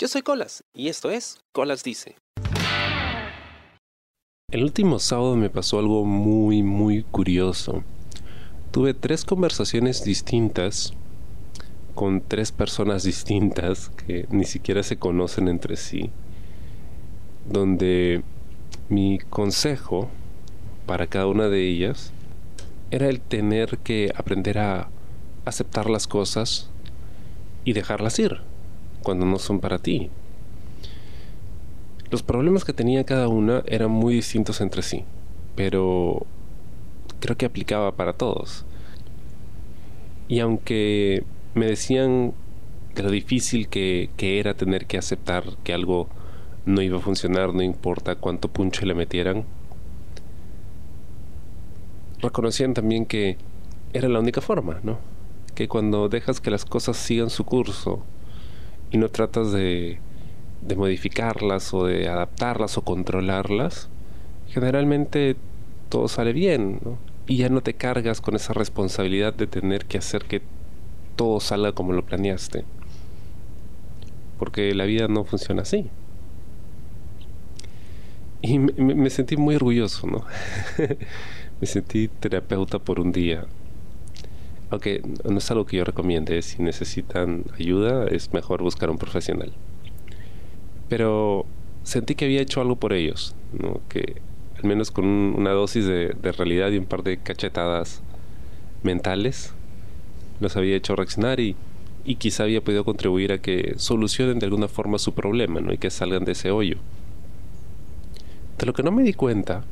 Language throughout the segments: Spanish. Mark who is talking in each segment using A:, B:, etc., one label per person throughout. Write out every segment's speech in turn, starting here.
A: Yo soy Colas y esto es Colas Dice. El último sábado me pasó algo muy, muy curioso. Tuve tres conversaciones distintas con tres personas distintas que ni siquiera se conocen entre sí, donde mi consejo para cada una de ellas era el tener que aprender a aceptar las cosas y dejarlas ir cuando no son para ti. Los problemas que tenía cada una eran muy distintos entre sí, pero creo que aplicaba para todos. Y aunque me decían lo difícil que, que, era tener que aceptar que algo no iba a funcionar, no importa cuánto punche le metieran, reconocían también que era la única forma, ¿no? Que cuando dejas que las cosas sigan su curso y no tratas de, modificarlas o de adaptarlas o controlarlas, generalmente todo sale bien. Y ya no te cargas con esa responsabilidad de tener que hacer que todo salga como lo planeaste. Porque la vida no funciona así. Y me, me sentí muy orgulloso, ¿no? me sentí terapeuta por un día. Aunque no es algo que yo recomiende, si necesitan ayuda es mejor buscar un profesional. Pero sentí que había hecho algo por ellos, que al menos con una dosis de, realidad y un par de cachetadas mentales los había hecho reaccionar y, quizá había podido contribuir a que solucionen de alguna forma su problema y que salgan de ese hoyo. De lo que no me di cuenta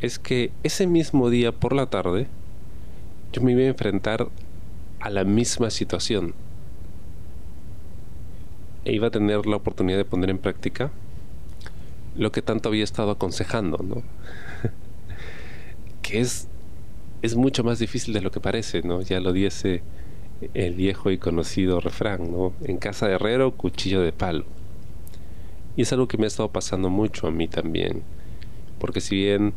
A: es que ese mismo día por la tarde yo me iba a enfrentar a la misma situación e iba a tener la oportunidad de poner en práctica lo que tanto había estado aconsejando, ¿no? que es, es mucho más difícil de lo que parece, ¿no? Ya lo diese el viejo y conocido refrán, ¿no? En casa de herrero, cuchillo de palo. Y es algo que me ha estado pasando mucho a mí también. Porque si bien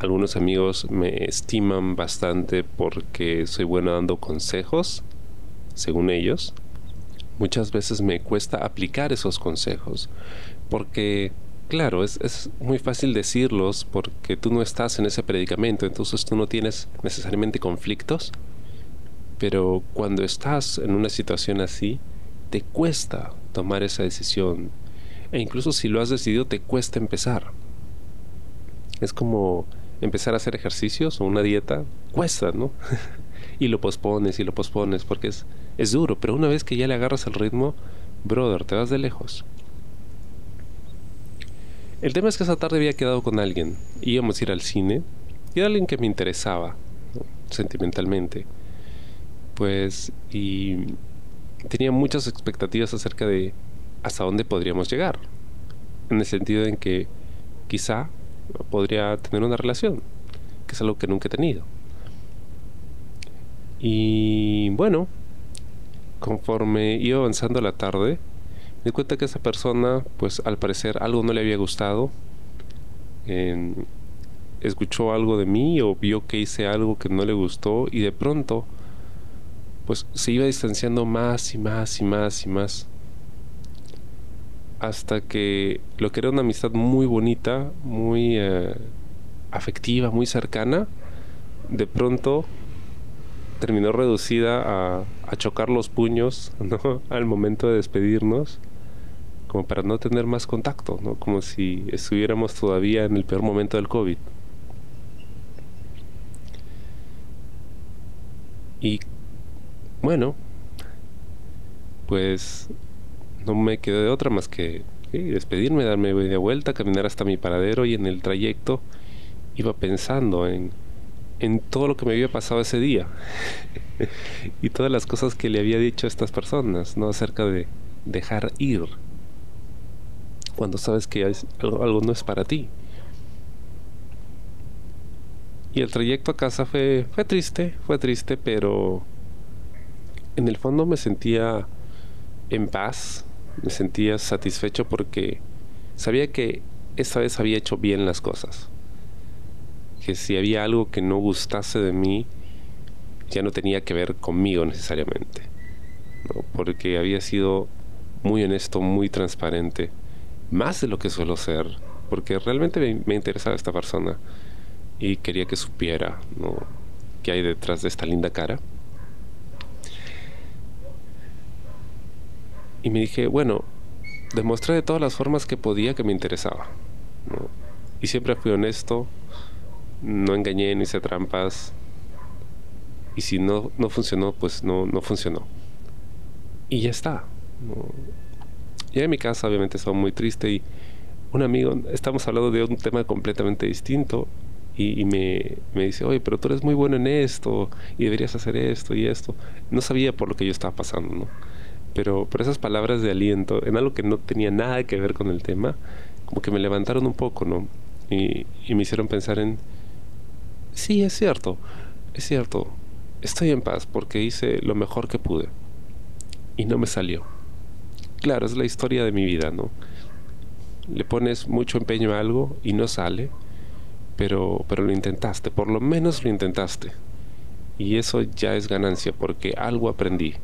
A: algunos amigos me estiman bastante porque soy bueno dando consejos, según ellos. Muchas veces me cuesta aplicar esos consejos porque, claro, es, muy fácil decirlos porque tú no estás en ese predicamento, entonces tú no tienes necesariamente conflictos, pero cuando estás en una situación así, te cuesta tomar esa decisión. E incluso si lo has decidido, te cuesta empezar. Es como empezar a hacer ejercicios o una dieta cuesta, ¿no? y lo pospones y lo pospones porque es, es duro, pero una vez que ya le agarras el ritmo, brother, te vas de lejos. El tema es que esa tarde había quedado con alguien, íbamos a ir al cine, y era alguien que me interesaba, sentimentalmente. Pues, y tenía muchas expectativas acerca de hasta dónde podríamos llegar, en el sentido en que quizá podría tener una relación, que es algo que nunca he tenido. Y bueno, conforme iba avanzando la tarde, me di cuenta que esa persona, pues al parecer algo no le había gustado, escuchó algo de mí o vio que hice algo que no le gustó y de pronto, pues se iba distanciando más y más y más y más hasta que lo que era una amistad muy bonita, muy eh, afectiva, muy cercana, de pronto terminó reducida a, chocar los puños al momento de despedirnos, como para no tener más contacto, ¿no? como si estuviéramos todavía en el peor momento del COVID. Y bueno, pues no me quedó de otra más que despedirme, darme de vuelta, caminar hasta mi paradero y en el trayecto iba pensando en, en todo lo que me había pasado ese día y todas las cosas que le había dicho a estas personas, ¿no? Acerca de dejar ir cuando sabes que algo, algo no es para ti. Y el trayecto a casa fue, fue triste, fue triste, pero en el fondo me sentía en paz, me sentía satisfecho porque sabía que esta vez había hecho bien las cosas. Que si había algo que no gustase de mí, ya no tenía que ver conmigo necesariamente. Porque había sido muy honesto, muy transparente, más de lo que suelo ser, porque realmente me, me interesaba esta persona y quería que supiera ¿no? qué hay detrás de esta linda cara. Y me dije, bueno, demostré de todas las formas que podía que me interesaba. Y siempre fui honesto, no engañé ni hice trampas. Y si no, no funcionó, pues no, no funcionó. Y ya está. Ya en mi casa obviamente estaba muy triste y un amigo, estamos hablando de un tema completamente distinto y, me, me, dice, oye, pero tú eres muy bueno en esto y deberías hacer esto y esto. No sabía por lo que yo estaba pasando, ¿no? Pero por esas palabras de aliento, en algo que no tenía nada que ver con el tema, como que me levantaron un poco, ¿no? Y, y me hicieron pensar en, sí, es cierto, es cierto, estoy en paz porque hice lo mejor que pude y no me salió. Claro, es la historia de mi vida, ¿no? Le pones mucho empeño a algo y no sale, pero, pero lo intentaste, por lo menos lo intentaste. Y eso ya es ganancia porque algo aprendí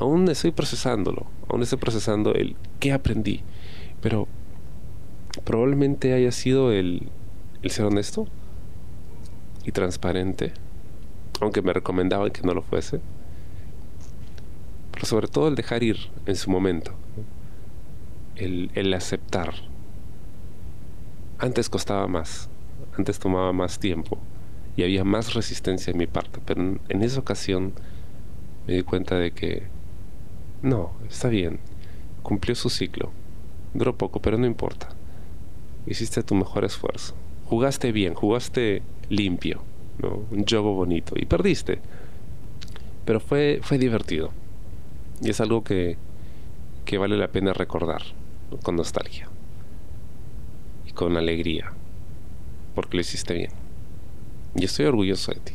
A: aún estoy procesándolo, aún estoy procesando el qué aprendí, pero probablemente haya sido el, ser honesto y transparente, aunque me recomendaban que no lo fuese, pero sobre todo el dejar ir en su momento, el, aceptar. Antes costaba más, antes tomaba más tiempo y había más resistencia en mi parte, pero en esa ocasión me di cuenta de que no, está bien. Cumplió su ciclo. Duró poco, pero no importa. Hiciste tu mejor esfuerzo. Jugaste bien, jugaste limpio, ¿no? Un juego bonito. Y perdiste. Pero fue, fue divertido. Y es algo que, que vale la pena recordar con nostalgia. Y con alegría. Porque lo hiciste bien. Y estoy orgulloso de ti.